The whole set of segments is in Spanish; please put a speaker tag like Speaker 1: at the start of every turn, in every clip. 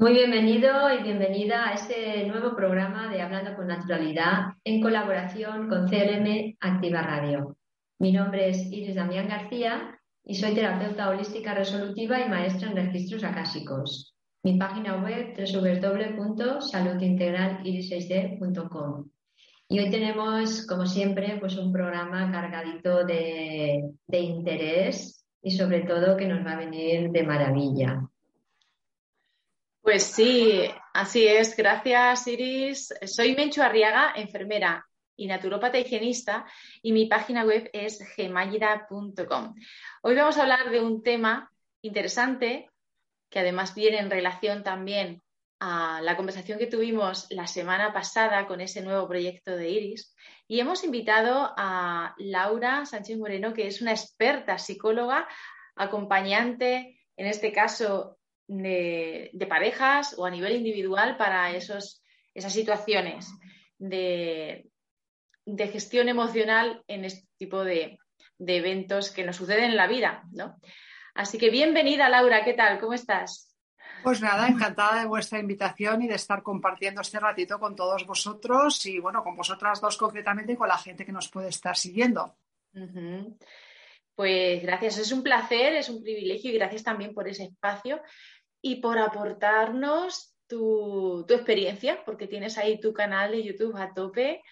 Speaker 1: Muy bienvenido y bienvenida a este nuevo programa de Hablando con Naturalidad en colaboración con CLM Activa Radio. Mi nombre es Iris Damián García y soy terapeuta holística resolutiva y maestra en registros acásicos. Mi página web www.saludintegraliris6d.com. Y hoy tenemos, como siempre, pues un programa cargadito de, de interés y sobre todo que nos va a venir de maravilla.
Speaker 2: Pues sí, así es. Gracias, Iris. Soy Menchu Arriaga, enfermera y naturópata higienista, y mi página web es gemayra.com. Hoy vamos a hablar de un tema interesante que además viene en relación también a la conversación que tuvimos la semana pasada con ese nuevo proyecto de Iris. Y hemos invitado a Laura Sánchez Moreno, que es una experta psicóloga, acompañante, en este caso de, parejas o a nivel individual para esos, esas situaciones de, gestión emocional en este tipo de, eventos que nos suceden en la vida, ¿no? Así que bienvenida, Laura, ¿qué tal? ¿Cómo estás?
Speaker 3: Pues nada, encantada de vuestra invitación y de estar compartiendo este ratito con todos vosotros y bueno, con vosotras dos concretamente y con la gente que nos puede estar siguiendo.
Speaker 2: Pues gracias, es un placer, es un privilegio y gracias también por ese espacio y por aportarnos tu, experiencia, porque tienes ahí tu canal de YouTube a tope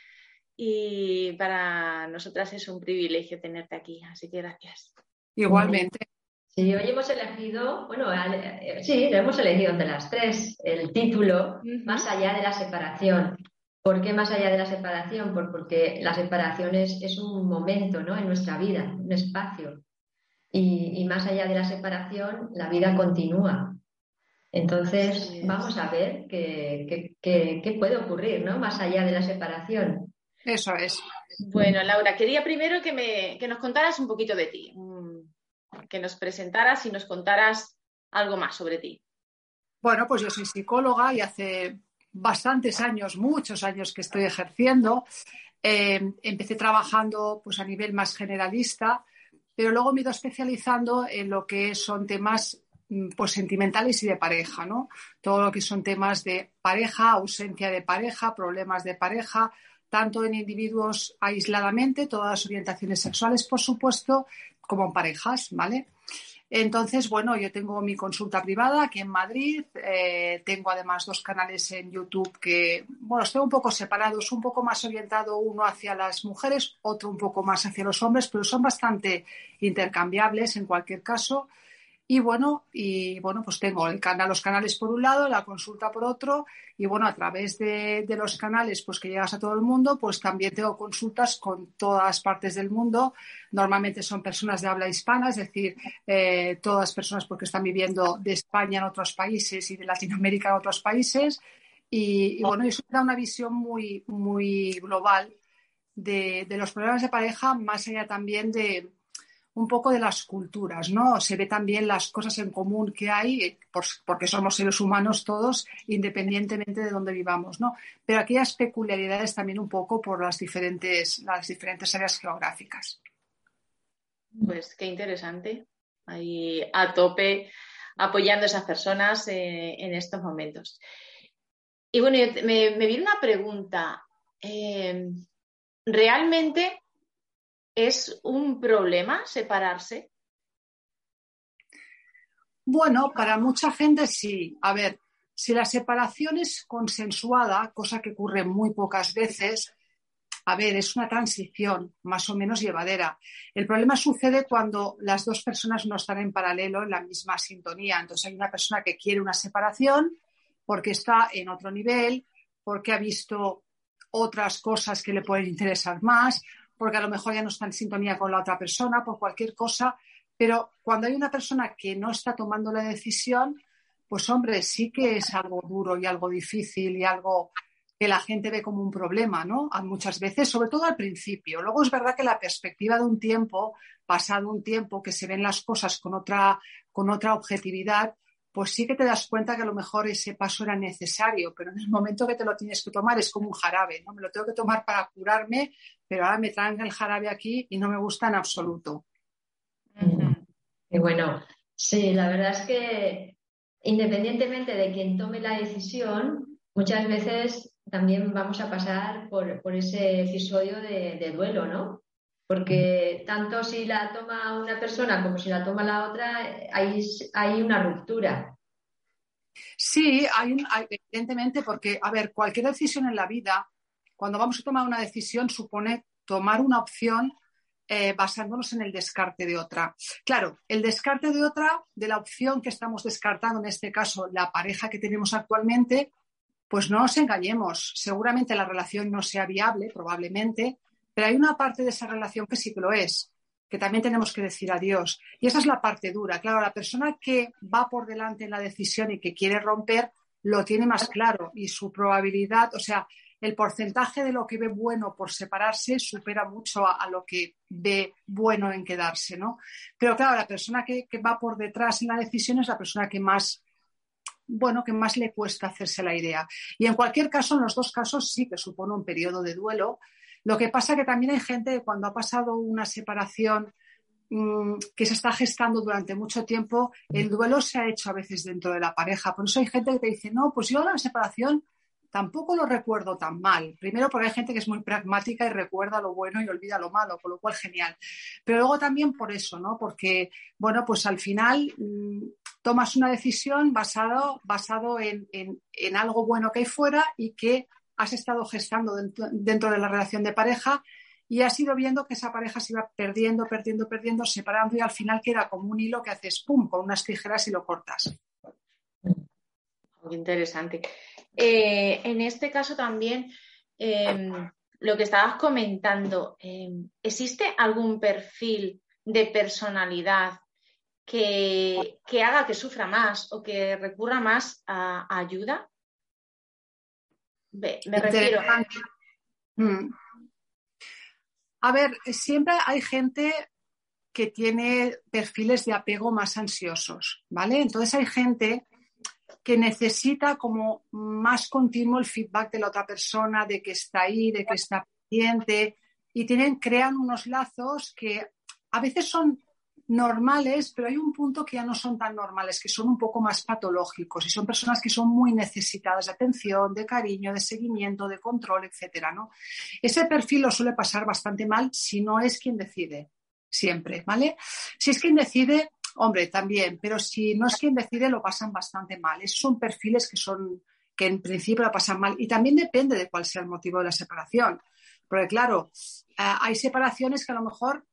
Speaker 2: y para nosotras es un privilegio tenerte aquí, así que gracias.
Speaker 3: Igualmente.
Speaker 1: Sí, hoy hemos elegido, bueno, eh, sí, lo hemos elegido de las tres, el título, Más allá de la separación. ¿Por qué más allá de la separación? porque la separación es, un momento ¿no? en nuestra vida, un espacio. Y, y, más allá de la separación, la vida continúa. Entonces, vamos a ver qué, puede ocurrir, ¿no? Más allá de la separación.
Speaker 3: Eso es.
Speaker 2: Bueno, Laura, quería primero que, me, nos contaras un poquito de ti, que nos presentaras y nos contaras algo más sobre ti.
Speaker 3: Bueno, pues yo soy psicóloga y hace bastantes años, muchos años que estoy ejerciendo. Eh, empecé trabajando pues, a nivel más generalista, pero luego me he ido especializando en lo que son temas Mm, pues sentimentales y de pareja, ¿no? Todo lo que son temas de pareja, ausencia de pareja, problemas de pareja, tanto en individuos aisladamente, todas las orientaciones sexuales, por supuesto, como en parejas, ¿vale? Entonces, bueno, yo tengo mi consulta privada aquí en Madrid, eh, tengo además dos canales en YouTube que, bueno, estoy un poco separados, un poco más orientado uno hacia las mujeres, otro un poco más hacia los hombres, pero son bastante intercambiables en cualquier caso. Y bueno, y bueno, pues tengo el canal, los canales por un lado, la consulta por otro, y bueno, a través de, los canales, pues que llegas a todo el mundo, pues también tengo consultas con todas partes del mundo. Normalmente son personas de habla hispana, es decir, eh, todas personas porque están viviendo de España en otros países y de Latinoamérica en otros países. Y, bueno, eso da una visión muy, muy global de los problemas de pareja, más allá también de, un poco de las culturas, ¿no? Se ve también las cosas en común que hay, porque somos seres humanos todos, independientemente de dónde vivamos, ¿no? Pero aquellas peculiaridades también un poco por las diferentes, las diferentes áreas geográficas.
Speaker 2: Pues qué interesante. Ahí a tope apoyando a esas personas eh, en estos momentos. Y bueno, me, viene una pregunta. Eh, ¿Realmente ¿Es un problema separarse?
Speaker 3: Bueno, para mucha gente sí. A ver, si la separación es consensuada, cosa que ocurre muy pocas veces, a ver, es una transición más o menos llevadera. El problema sucede cuando las dos personas no están en paralelo en la misma sintonía. Entonces hay una persona que quiere una separación porque está en otro nivel, porque ha visto otras cosas que le pueden interesar más, porque a lo mejor ya no está en sintonía con la otra persona, por cualquier cosa, pero cuando hay una persona que no está tomando la decisión, pues hombre, sí que es algo duro y algo difícil y algo que la gente ve como un problema, ¿no? muchas veces, sobre todo al principio. Luego es verdad que la perspectiva de un tiempo, pasado un tiempo, que se ven las cosas con otra, con otra objetividad, pues sí que te das cuenta que a lo mejor ese paso era necesario, pero en el momento que te lo tienes que tomar es como un jarabe, ¿no? Me lo tengo que tomar para curarme, pero ahora me traen el jarabe aquí y no me gusta en absoluto.
Speaker 1: Y bueno, sí, la verdad es que independientemente de quien tome la decisión, muchas veces también vamos a pasar por, ese episodio de, duelo, ¿no? Porque tanto si la toma una persona como si la toma la otra, hay, hay una ruptura.
Speaker 3: Sí, hay, evidentemente, porque, a ver, cualquier decisión en la vida, cuando vamos a tomar una decisión, supone tomar una opción eh, basándonos en el descarte de otra. Claro, el descarte de otra, de la opción que estamos descartando, en este caso la pareja que tenemos actualmente, pues no nos engañemos. Seguramente la relación no sea viable, probablemente, pero hay una parte de esa relación que sí que lo es, que también tenemos que decir adiós. Y esa es la parte dura. Claro, la persona que va por delante en la decisión y que quiere romper, lo tiene más claro y su probabilidad, o sea, el porcentaje de lo que ve bueno por separarse supera mucho a, lo que ve bueno en quedarse, ¿no? Pero claro, la persona que, va por detrás en la decisión es la persona que más, bueno, que más le cuesta hacerse la idea. Y en cualquier caso, en los dos casos sí que supone un periodo de duelo. Lo que pasa que también hay gente que cuando ha pasado una separación mm, que se está gestando durante mucho tiempo, el duelo se ha hecho a veces dentro de la pareja. Por eso hay gente que te dice, no, pues yo la separación tampoco lo recuerdo tan mal. Primero porque hay gente que es muy pragmática y recuerda lo bueno y olvida lo malo, con lo cual genial. Pero luego también por eso, ¿no? Porque, bueno, pues al final mm, tomas una decisión basado, basado en, algo bueno que hay fuera y que has estado gestando dentro, de la relación de pareja y has ido viendo que esa pareja se iba perdiendo, perdiendo, perdiendo, separando y al final queda como un hilo que haces pum con unas tijeras y lo cortas.
Speaker 2: Muy interesante. Eh, en este caso también, em, lo que estabas comentando, em, ¿existe algún perfil de personalidad que, haga que sufra más o que recurra más a, ayuda? Me, refiero.
Speaker 3: Mm. A ver, siempre hay gente que tiene perfiles de apego más ansiosos, ¿vale? Entonces hay gente que necesita como más continuo el feedback de la otra persona, de que está ahí, de que está pendiente, y tienen, crean unos lazos que a veces son normales, pero hay un punto que ya no son tan normales, que son un poco más patológicos y son personas que son muy necesitadas de atención, de cariño, de seguimiento, de control, etcétera, ¿no? Ese perfil lo suele pasar bastante mal si no es quien decide, siempre, ¿vale? Si es quien decide, Hombre, también, pero si no es quien decide, lo pasan bastante mal. Esos son perfiles que son que en principio lo pasan mal. Y también depende de cuál sea el motivo de la separación. Porque claro, eh, hay separaciones que a lo mejor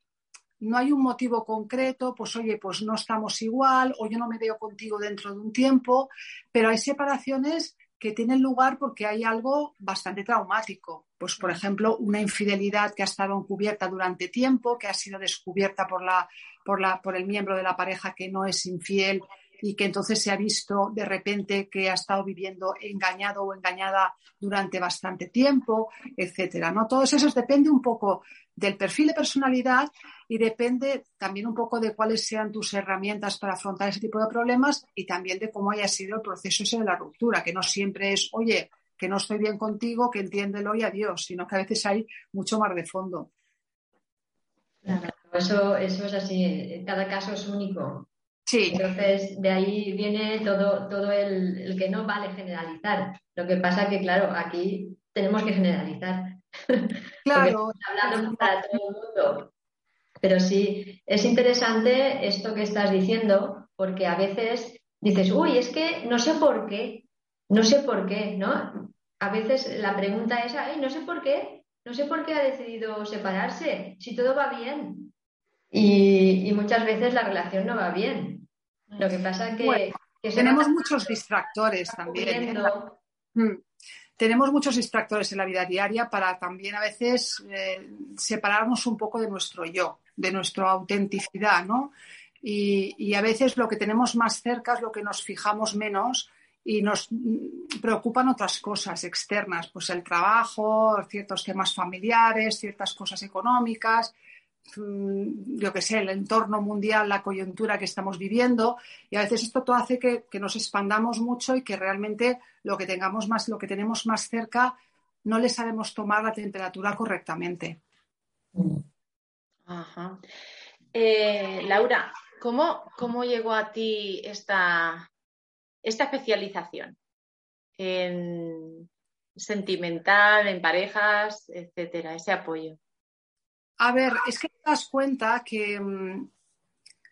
Speaker 3: no hay un motivo concreto, pues oye, pues no estamos igual o yo no me veo contigo dentro de un tiempo, pero hay separaciones que tienen lugar porque hay algo bastante traumático. Pues, por ejemplo, una infidelidad que ha estado encubierta durante tiempo, que ha sido descubierta por, la, por, la, por el miembro de la pareja que no es infiel y que entonces se ha visto de repente que ha estado viviendo engañado o engañada durante bastante tiempo, etcétera. ¿no? Todo eso depende un poco del perfil de personalidad y depende también un poco de cuáles sean tus herramientas para afrontar ese tipo de problemas y también de cómo haya sido el proceso ese de la ruptura, que no siempre es, oye, que no estoy bien contigo, que entiéndelo y adiós, sino que a veces hay mucho más de fondo.
Speaker 1: Claro, eso, eso es así, cada caso es único.
Speaker 3: Sí.
Speaker 1: Entonces, de ahí viene todo, todo el, el que no vale generalizar. Lo que pasa que, claro, aquí tenemos que generalizar.
Speaker 3: Claro.
Speaker 1: hablando para todo el mundo. Pero sí, es interesante esto que estás diciendo, porque a veces dices, uy, es que no sé por qué, no sé por qué, ¿no? A veces la pregunta es, ay, no sé por qué, no sé por qué ha decidido separarse, si todo va bien. Y, muchas veces la relación no va bien. Lo que pasa es que...
Speaker 3: tenemos muchos distractores también tenemos muchos distractores en la vida diaria para también a veces eh, separarnos un poco de nuestro yo, de nuestra autenticidad, ¿no? Y, a veces lo que tenemos más cerca es lo que nos fijamos menos y nos preocupan otras cosas externas, pues el trabajo, ciertos temas familiares, ciertas cosas económicas Mm, yo qué sé, el entorno mundial, la coyuntura que estamos viviendo y a veces esto todo hace que, nos expandamos mucho y que realmente lo que tengamos más, lo que tenemos más cerca, no le sabemos tomar la temperatura correctamente.
Speaker 2: Ajá. Eh, Laura, ¿cómo, ¿cómo, llegó a ti esta, esta especialización en sentimental, en parejas, etcétera, ese apoyo?
Speaker 3: A ver, es que te das cuenta que, mm,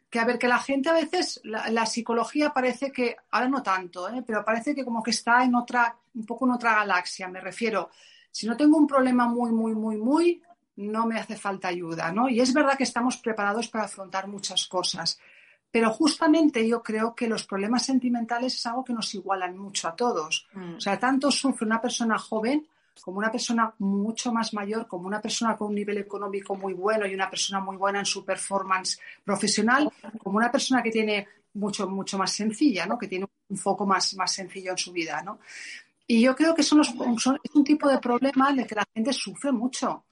Speaker 3: que a ver, que la gente a veces, la, psicología parece que, ahora no tanto, ¿eh? pero parece que como que está en otra, un poco en otra galaxia, me refiero. Si no tengo un problema muy, muy, muy, muy, no me hace falta ayuda, ¿no? Y es verdad que estamos preparados para afrontar muchas cosas, pero justamente yo creo que los problemas sentimentales es algo que nos igualan mucho a todos. Mm. O sea, tanto sufre una persona joven como una persona mucho más mayor, como una persona con un nivel económico muy bueno y una persona muy buena en su performance profesional, como una persona que tiene mucho, mucho más sencilla, ¿no? Que tiene un foco más, más sencillo en su vida, ¿no? Y yo creo que son es un tipo de problema en el que la gente sufre mucho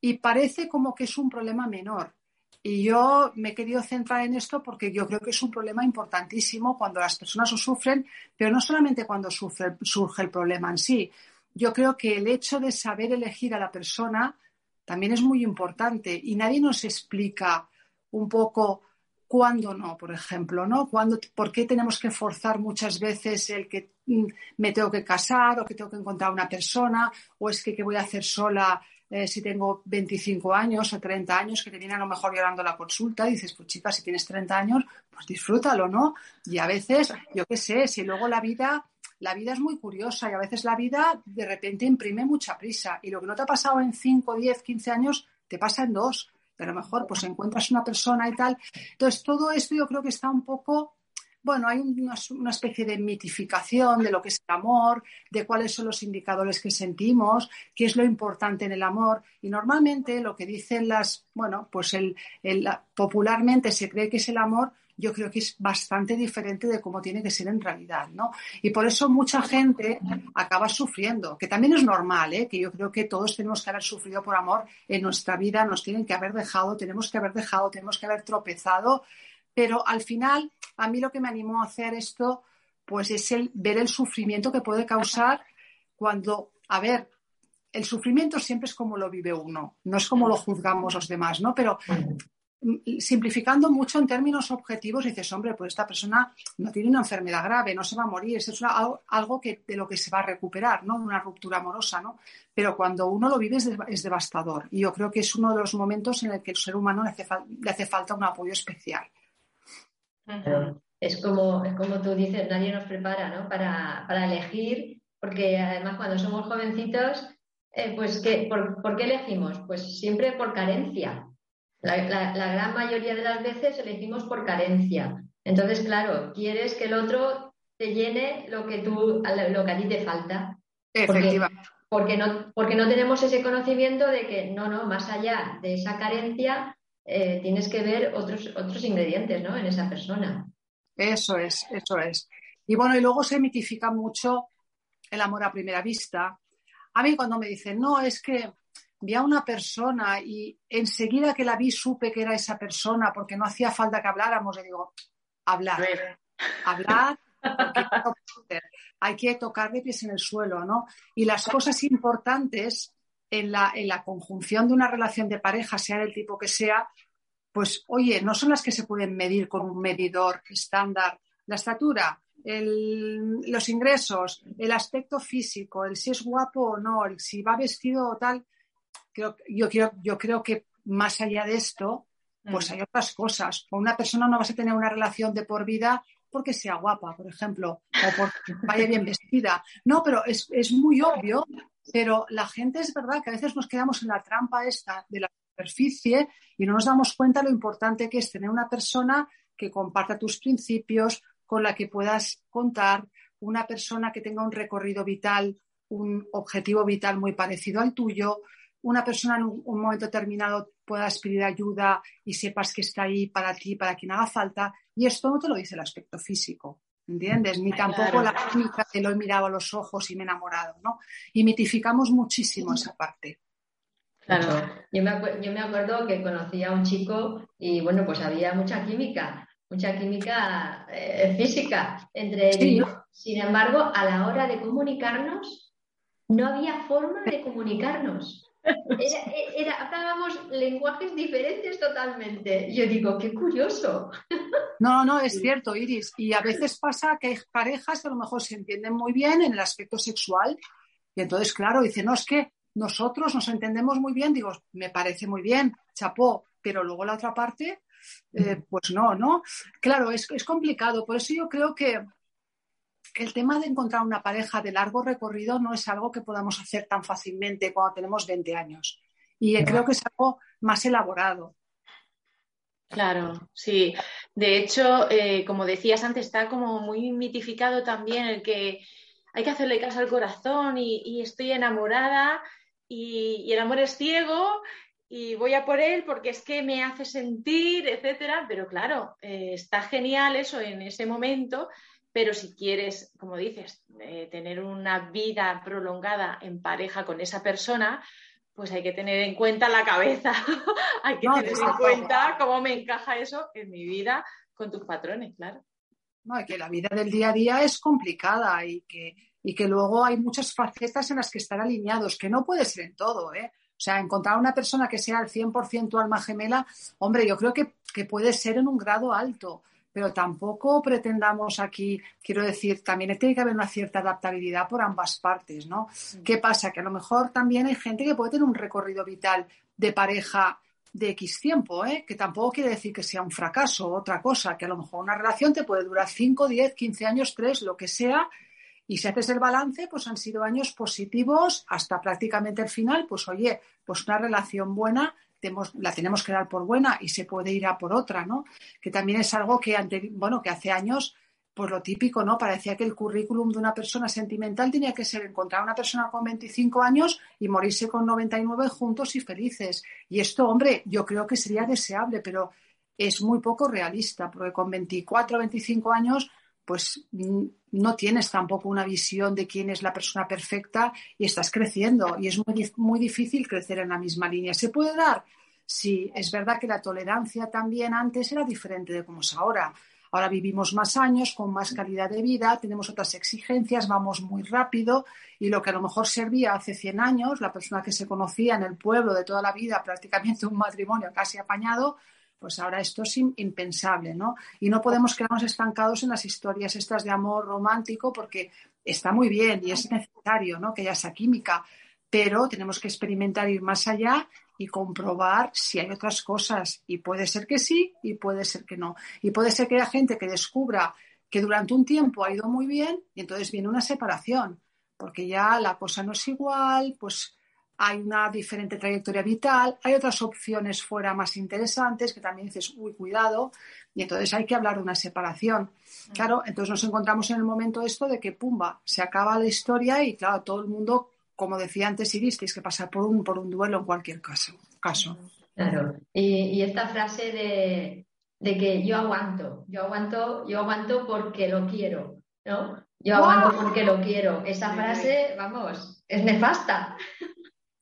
Speaker 3: y parece como que es un problema menor. Y yo me he querido centrar en esto porque yo creo que es un problema importantísimo cuando las personas lo sufren, pero no solamente cuando surge el problema en sí. Yo creo que el hecho de saber elegir a la persona también es muy importante y nadie nos explica un poco cuándo no, por ejemplo, ¿no? ¿Por qué tenemos que forzar muchas veces el que mm, me tengo que casar o que tengo que encontrar una persona o es que qué voy a hacer sola eh, si tengo 25 años o 30 años, que te viene a lo mejor llorando la consulta, y dices, pues chica, si tienes 30 años, pues disfrútalo, ¿no? Y a veces, yo qué sé, si luego la vida, la vida es muy curiosa y a veces la vida de repente imprime mucha prisa y lo que no te ha pasado en 5, 10, 15 años, te pasa en dos. pero a lo mejor pues encuentras una persona y tal. Entonces, todo esto yo creo que está un poco bueno, hay una, especie de mitificación de lo que es el amor, de cuáles son los indicadores que sentimos, qué es lo importante en el amor. Y normalmente lo que dicen las, bueno, pues el, popularmente se cree que es el amor, yo creo que es bastante diferente de cómo tiene que ser en realidad, ¿no? Y por eso mucha gente acaba sufriendo, que también es normal, ¿eh? que yo creo que todos tenemos que haber sufrido por amor en nuestra vida, nos tienen que haber dejado, tenemos que haber dejado, tenemos que haber tropezado pero al final, a mí lo que me animó a hacer esto, pues es el ver el sufrimiento que puede causar cuando, a ver, el sufrimiento siempre es como lo vive uno, no es como lo juzgamos los demás, ¿no? Pero simplificando mucho en términos objetivos, dices, hombre, pues esta persona no tiene una enfermedad grave, no se va a morir, es algo que, de lo que se va a recuperar, ¿no? Una ruptura amorosa, ¿no? Pero cuando uno lo vive es, devastador. Y yo creo que es uno de los momentos en el que el ser humano le hace falta un apoyo especial.
Speaker 1: Es como, es como tú dices, nadie nos prepara ¿no? para, elegir, porque además cuando somos jovencitos, eh, pues ¿qué, por, qué elegimos? Pues siempre por carencia. La, gran mayoría de las veces elegimos por carencia. Entonces, claro, quieres que el otro te llene lo que, tú, lo que a ti te falta. porque, no, porque no tenemos ese conocimiento de que no, no, más allá de esa carencia eh, tienes que ver otros, otros ingredientes ¿no? en esa persona.
Speaker 3: Eso es, eso es. Y bueno, y luego se mitifica mucho el amor a primera vista. A mí cuando me dicen, no, es que vi a una persona y enseguida que la vi supe que era esa persona porque no hacía falta que habláramos, le digo, hablar, hablar, hay que tocar de pies en el suelo, ¿no? Y las cosas importantes en la, en la conjunción de una relación de pareja, sea del tipo que sea, pues oye, no son las que se pueden medir con un medidor estándar. La estatura, los ingresos, el aspecto físico, el si es guapo o no, el si va vestido o tal. Creo, yo, quiero, yo creo que más allá de esto, pues hay otras cosas. Con una persona no vas a tener una relación de por vida porque sea guapa, por ejemplo, o porque vaya bien vestida. No, pero es, es muy obvio pero la gente es verdad que a veces nos quedamos en la trampa esta de la superficie y no nos damos cuenta lo importante que es tener una persona que comparta tus principios, con la que puedas contar, una persona que tenga un recorrido vital, un objetivo vital muy parecido al tuyo, una persona en un, momento determinado pueda pedir ayuda y sepas que está ahí para ti, para quien haga falta. Y esto no te lo dice el aspecto físico. ¿entiendes? Ni tampoco la química que lo he mirado a los ojos y me he enamorado, ¿no? Y mitificamos muchísimo esa parte.
Speaker 1: Claro, yo me, yo me acuerdo que conocí a un chico y bueno, pues había mucha química, mucha química eh, física entre ellos. Sin embargo, a la hora de comunicarnos, no había forma de comunicarnos. Hablábamos lenguajes diferentes totalmente. Yo digo, qué curioso.
Speaker 3: No, no, es cierto, Iris. Y a veces pasa que hay parejas que a lo mejor se entienden muy bien en el aspecto sexual. Y entonces, claro, dicen, no, es que nosotros nos entendemos muy bien. Digo, me parece muy bien, chapó, pero luego la otra parte, eh, pues no, ¿no? Claro, es, es complicado. Por eso yo creo que el tema de encontrar una pareja de largo recorrido no es algo que podamos hacer tan fácilmente cuando tenemos 20 años. Y creo que es algo más elaborado.
Speaker 2: Claro, sí. De hecho, eh, como decías antes, está como muy mitificado también el que hay que hacerle caso al corazón y, estoy enamorada y, el amor es ciego y voy a por él porque es que me hace sentir, etcétera. Pero claro, eh, está genial eso en ese momento, pero si quieres, como dices, eh, tener una vida prolongada en pareja con esa persona, pues hay que tener en cuenta la cabeza, hay que tener en cuenta cómo me encaja eso en mi vida con tus patrones, claro.
Speaker 3: No, y que la vida del día a día es complicada y que, y que luego hay muchas facetas en las que estar alineados, que no puede ser en todo, ¿eh? O sea, encontrar una persona que sea al 100% alma gemela, hombre, yo creo que, que puede ser en un grado alto, pero tampoco pretendamos aquí, quiero decir, también tiene que haber una cierta adaptabilidad por ambas partes, ¿no? ¿Qué pasa? Que a lo mejor también hay gente que puede tener un recorrido vital de pareja de X tiempo, ¿eh? que tampoco quiere decir que sea un fracaso o otra cosa, que a lo mejor una relación te puede durar 5, 10, 15 años, 3, lo que sea, y si haces el balance, pues han sido años positivos hasta prácticamente el final, pues oye, pues una relación buena la tenemos que dar por buena y se puede ir a por otra, ¿no? Que también es algo que, bueno, que hace años, pues lo típico, ¿no? Parecía que el currículum de una persona sentimental tenía que ser encontrar a una persona con 25 años y morirse con 99 juntos y felices. Y esto, hombre, yo creo que sería deseable, pero es muy poco realista, porque con 24 o 25 años pues no tienes tampoco una visión de quién es la persona perfecta y estás creciendo y es muy, muy difícil crecer en la misma línea. ¿Se puede dar? Sí, es verdad que la tolerancia también antes era diferente de como es ahora. Ahora vivimos más años, con más calidad de vida, tenemos otras exigencias, vamos muy rápido y lo que a lo mejor servía hace 100 años, la persona que se conocía en el pueblo de toda la vida, prácticamente un matrimonio casi apañado, pues ahora esto es impensable, ¿no? Y no podemos quedarnos estancados en las historias estas de amor romántico porque está muy bien y es necesario, ¿no? Que haya esa química, pero tenemos que experimentar ir más allá y comprobar si hay otras cosas. Y puede ser que sí y puede ser que no. Y puede ser que haya gente que descubra que durante un tiempo ha ido muy bien y entonces viene una separación, porque ya la cosa no es igual, pues hay una diferente trayectoria vital, hay otras opciones fuera más interesantes que también dices, uy, cuidado, y entonces hay que hablar de una separación. Claro, entonces nos encontramos en el momento esto de que, pumba, se acaba la historia y, claro, todo el mundo, como decía antes Iris, tienes que pasar por un, por un duelo en cualquier caso. caso.
Speaker 1: Claro, y, esta frase de, de, que yo aguanto, yo aguanto, yo aguanto porque lo quiero, ¿no? Yo aguanto porque lo quiero. Esa frase, vamos, es nefasta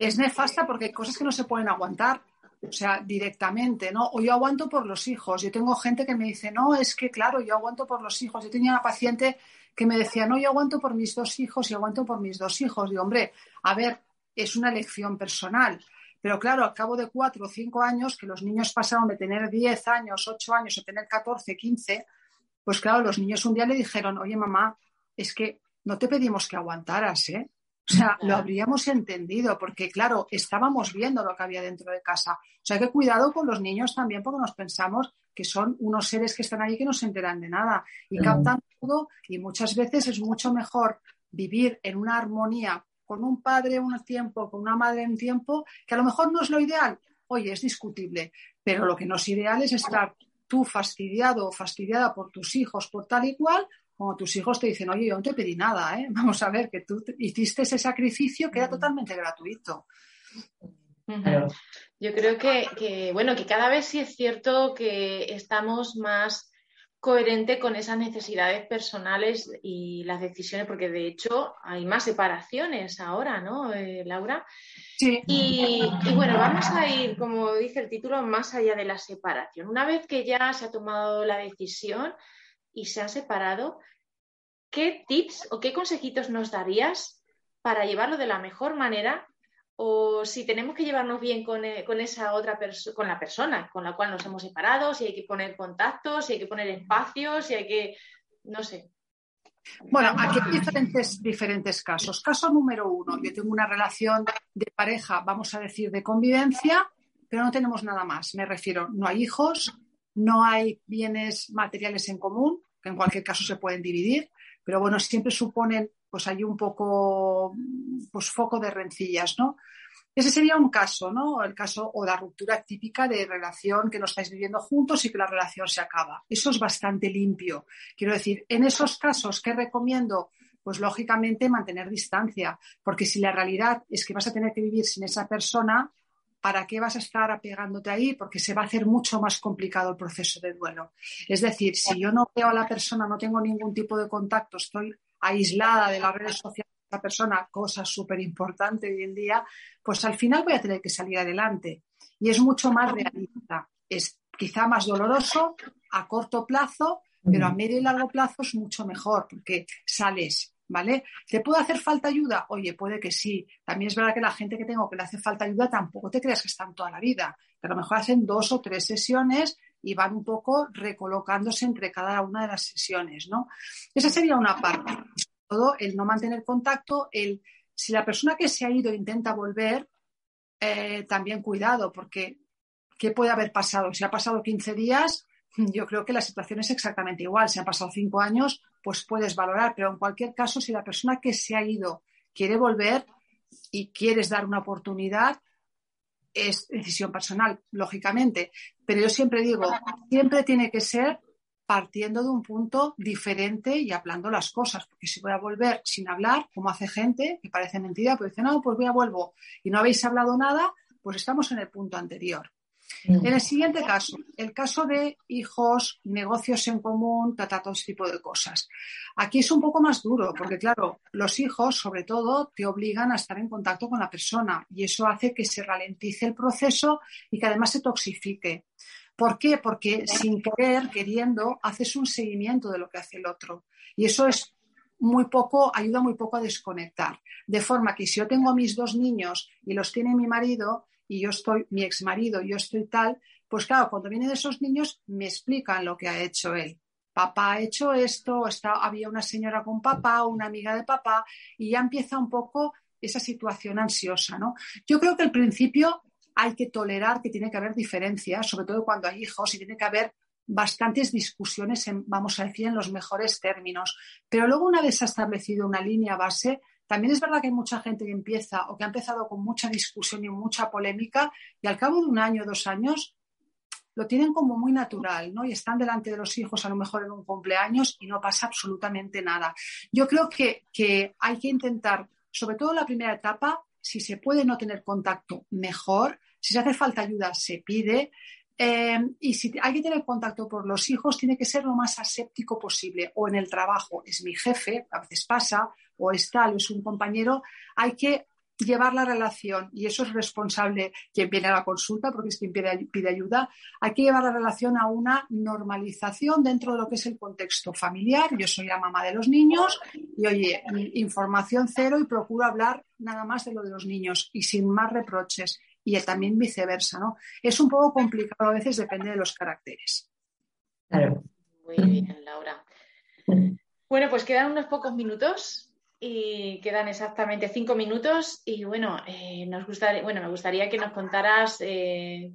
Speaker 3: es nefasta porque hay cosas que no se pueden aguantar, o sea, directamente, ¿no? O yo aguanto por los hijos. Yo tengo gente que me dice, no, es que claro, yo aguanto por los hijos. Yo tenía una paciente que me decía, no, yo aguanto por mis dos hijos y aguanto por mis dos hijos. Y hombre, a ver, es una elección personal. Pero claro, al cabo de cuatro o cinco años, que los niños pasaron de tener diez años, ocho años a tener catorce, quince, pues claro, los niños un día le dijeron, oye mamá, es que no te pedimos que aguantaras, ¿eh? O sea, lo habríamos entendido, porque claro, estábamos viendo lo que había dentro de casa. O sea, que cuidado con los niños también, porque nos pensamos que son unos seres que están ahí que no se enteran de nada y captan todo. Y muchas veces es mucho mejor vivir en una armonía con un padre un tiempo, con una madre un tiempo, que a lo mejor no es lo ideal. Oye, es discutible, pero lo que no es ideal es estar tú fastidiado o fastidiada por tus hijos, por tal y cual, como tus hijos te dicen, oye, yo no te pedí nada, ¿eh? vamos a ver, que tú hiciste ese sacrificio que era totalmente gratuito.
Speaker 2: Yo creo que, bueno, que cada vez sí es cierto que estamos más coherente con esas necesidades personales y las decisiones, porque de hecho hay más separaciones ahora, ¿no, eh, Laura?
Speaker 3: Sí.
Speaker 2: Y, y, bueno, vamos a ir, como dice el título, más allá de la separación. Una vez que ya se ha tomado la decisión y se ha separado, ¿qué tips o qué consejitos nos darías para llevarlo de la mejor manera o si tenemos que llevarnos bien con, eh, esa otra con la persona con la cual nos hemos separado, si hay que poner contactos, si hay que poner espacios, si hay que, no sé.
Speaker 3: Bueno, aquí hay diferentes, diferentes casos. Caso número uno, yo tengo una relación de pareja, vamos a decir, de convivencia, pero no tenemos nada más. Me refiero, no hay hijos, no hay bienes materiales en común, que en cualquier caso se pueden dividir, pero bueno, siempre suponen, pues hay un poco, pues foco de rencillas, ¿no? Ese sería un caso, ¿no? El caso o la ruptura típica de relación que no estáis viviendo juntos y que la relación se acaba. Eso es bastante limpio. Quiero decir, en esos casos, ¿qué recomiendo? Pues lógicamente mantener distancia, porque si la realidad es que vas a tener que vivir sin esa persona, ¿para qué vas a estar apegándote ahí? Porque se va a hacer mucho más complicado el proceso de duelo. Es decir, si yo no veo a la persona, no tengo ningún tipo de contacto, estoy aislada de las redes sociales de la persona, cosa súper importante hoy en día, pues al final voy a tener que salir adelante. Y es mucho más realista. Es quizá más doloroso a corto plazo, pero a medio y largo plazo es mucho mejor porque sales ¿vale? ¿Te puede hacer falta ayuda? Oye, puede que sí. También es verdad que la gente que tengo que le hace falta ayuda tampoco te creas que están toda la vida. Pero a lo mejor hacen dos o tres sesiones y van un poco recolocándose entre cada una de las sesiones, ¿no? Esa sería una parte. todo el no mantener contacto, el si la persona que se ha ido intenta volver, eh, también cuidado, porque ¿qué puede haber pasado? Si ha pasado 15 días, yo creo que la situación es exactamente igual. Si han pasado cinco años, pues puedes valorar, pero en cualquier caso, si la persona que se ha ido quiere volver y quieres dar una oportunidad, es decisión personal, lógicamente. Pero yo siempre digo, siempre tiene que ser partiendo de un punto diferente y hablando las cosas, porque si voy a volver sin hablar, como hace gente, que parece mentira, pues dice, no, pues voy a vuelvo y no habéis hablado nada, pues estamos en el punto anterior. En el siguiente caso, el caso de hijos, negocios en común, todo ese tipo de cosas. Aquí es un poco más duro, porque claro, los hijos, sobre todo, te obligan a estar en contacto con la persona y eso hace que se ralentice el proceso y que además se toxifique. ¿Por qué? Porque sin querer, queriendo, haces un seguimiento de lo que hace el otro. Y eso es muy poco, ayuda muy poco a desconectar. De forma que si yo tengo a mis dos niños y los tiene mi marido, y yo estoy, mi ex marido, yo estoy tal, pues claro, cuando vienen esos niños me explican lo que ha hecho él. Papá ha hecho esto, está, había una señora con papá, una amiga de papá, y ya empieza un poco esa situación ansiosa, ¿no? Yo creo que al principio hay que tolerar que tiene que haber diferencias, sobre todo cuando hay hijos, y tiene que haber bastantes discusiones, vamos a decir, en los mejores términos. Pero luego, una vez ha establecido una línea base, también es verdad que hay mucha gente que empieza o que ha empezado con mucha discusión y mucha polémica y al cabo de un año o dos años lo tienen como muy natural, ¿no? Y están delante de los hijos a lo mejor en un cumpleaños y no pasa absolutamente nada. Yo creo que, que hay que intentar, sobre todo en la primera etapa, si se puede no tener contacto, mejor. Si se hace falta ayuda, se pide. Eh, y si hay que tener contacto por los hijos, tiene que ser lo más aséptico posible. O en el trabajo, es mi jefe, a veces pasa, o es tal, es un compañero, hay que llevar la relación, y eso es responsable quien viene a la consulta, porque es quien pide, pide, ayuda, hay que llevar la relación a una normalización dentro de lo que es el contexto familiar. Yo soy la mamá de los niños y, oye, información cero y procuro hablar nada más de lo de los niños y sin más reproches y también viceversa, ¿no? Es un poco complicado a veces, depende de los caracteres.
Speaker 2: Claro. Muy bien, Laura. Bueno, pues quedan unos pocos minutos y quedan exactamente cinco minutos y bueno, eh, nos gustaría, bueno, me gustaría que nos contaras eh,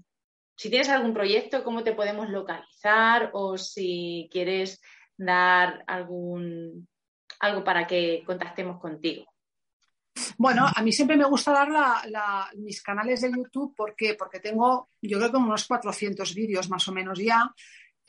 Speaker 2: si tienes algún proyecto, cómo te podemos localizar o si quieres dar algún algo para que contactemos contigo.
Speaker 3: Bueno, a mí siempre me gusta dar mis canales de YouTube. ¿Por qué? Porque tengo, yo creo que unos 400 vídeos más o menos ya.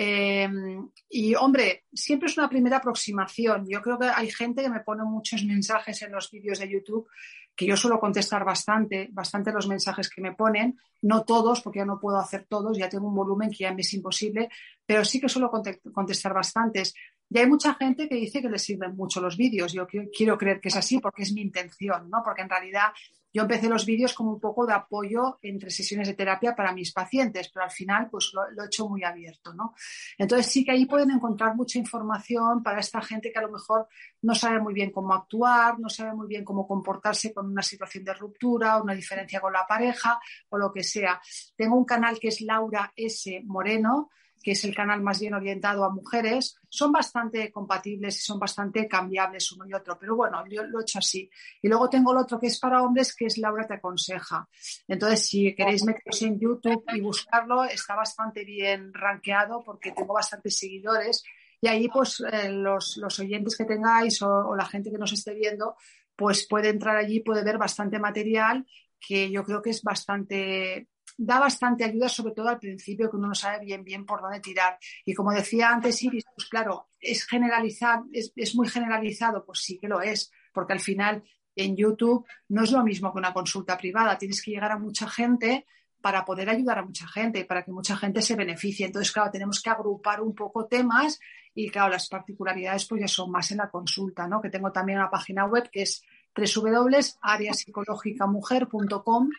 Speaker 3: Em, y hombre, siempre es una primera aproximación. Yo creo que hay gente que me pone muchos mensajes en los vídeos de YouTube que yo suelo contestar bastante, bastante los mensajes que me ponen, no todos, porque ya no puedo hacer todos, ya tengo un volumen que ya me es imposible, pero sí que suelo contestar bastantes. Y hay mucha gente que dice que les sirven mucho los vídeos. Yo quiero creer que es así porque es mi intención, ¿no? Porque en realidad yo empecé los vídeos como un poco de apoyo entre sesiones de terapia para mis pacientes, pero al final pues lo, lo, he hecho muy abierto, ¿no? Entonces sí que ahí pueden encontrar mucha información para esta gente que a lo mejor no sabe muy bien cómo actuar, no sabe muy bien cómo comportarse con una situación de ruptura, una diferencia con la pareja o lo que sea. Tengo un canal que es Laura S. Moreno, que es el canal más bien orientado a mujeres, son bastante compatibles y son bastante cambiables uno y otro, pero bueno, yo lo he hecho así. Y luego tengo el otro que es para hombres, que es Laura Te Aconseja. Entonces, si queréis meteros en YouTube y buscarlo, está bastante bien rankeado porque tengo bastantes seguidores y ahí pues eh, los, los, oyentes que tengáis o, o la gente que nos esté viendo, pues puede entrar allí, puede ver bastante material que yo creo que es bastante da bastante ayuda, sobre todo al principio, que uno no sabe bien bien por dónde tirar. Y como decía antes Iris, pues claro, es generalizar, es, es muy generalizado, pues sí que lo es, porque al final en YouTube no es lo mismo que una consulta privada, tienes que llegar a mucha gente para poder ayudar a mucha gente y para que mucha gente se beneficie. Entonces, claro, tenemos que agrupar un poco temas y, claro, las particularidades pues ya son más en la consulta, ¿no? Que tengo también una página web que es www.areapsicológicamujer.com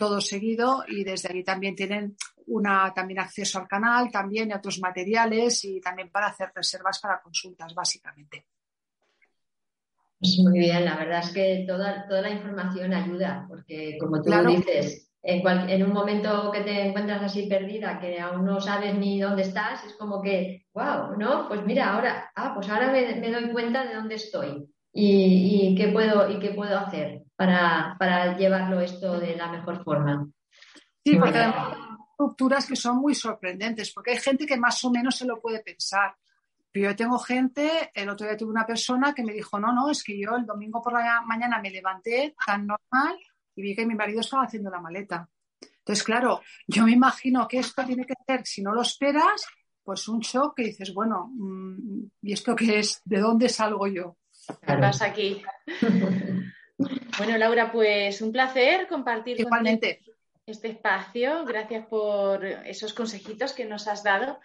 Speaker 3: todo seguido y desde ahí también tienen una, también acceso al canal, también a otros materiales y también para hacer reservas para consultas, básicamente.
Speaker 1: Pues muy bien, la verdad es que toda, toda la información ayuda, porque como tú dices, en, en, un momento que te encuentras así perdida, que aún no sabes ni dónde estás, es como que, wow, ¿no? Pues mira, ahora, ah, pues ahora me, me doy cuenta de dónde estoy y, y, qué puedo, y qué puedo hacer para, para llevarlo esto de la mejor forma.
Speaker 3: Sí, porque además rupturas que son muy sorprendentes, porque hay gente que más o menos se lo puede pensar. Pero yo tengo gente, el otro día tuve una persona que me dijo, no, no, es que yo el domingo por la mañana me levanté tan normal y vi que mi marido estaba haciendo la maleta. Entonces, claro, yo me imagino que esto tiene que ser, si no lo esperas, pues un shock que dices, bueno, mm, ¿y esto qué es? ¿De dónde salgo yo?
Speaker 2: ¿Qué pasa aquí? bueno, Laura, pues un placer compartir
Speaker 3: Igualmente.
Speaker 2: este espacio. Gracias por esos consejitos que nos has dado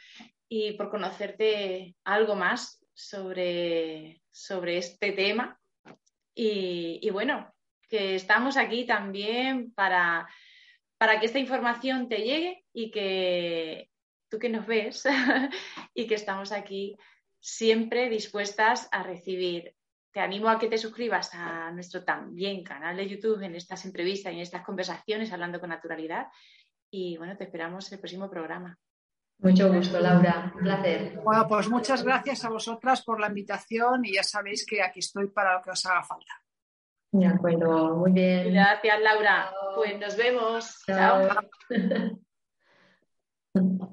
Speaker 2: y por conocerte algo más sobre, sobre este tema. Y, y bueno, que estamos aquí también para, para que esta información te llegue y que tú que nos ves y que estamos aquí siempre dispuestas a recibir te animo a que te suscribas a nuestro también canal de YouTube en estas entrevistas y en estas conversaciones hablando con naturalidad. Y bueno, te esperamos en el próximo programa.
Speaker 1: Mucho gusto, Laura. Un placer.
Speaker 3: Bueno, pues muchas gracias a vosotras por la invitación y ya sabéis que aquí estoy para lo que os haga falta.
Speaker 1: De acuerdo, muy bien.
Speaker 2: Gracias, Laura. Pues nos vemos. Chao.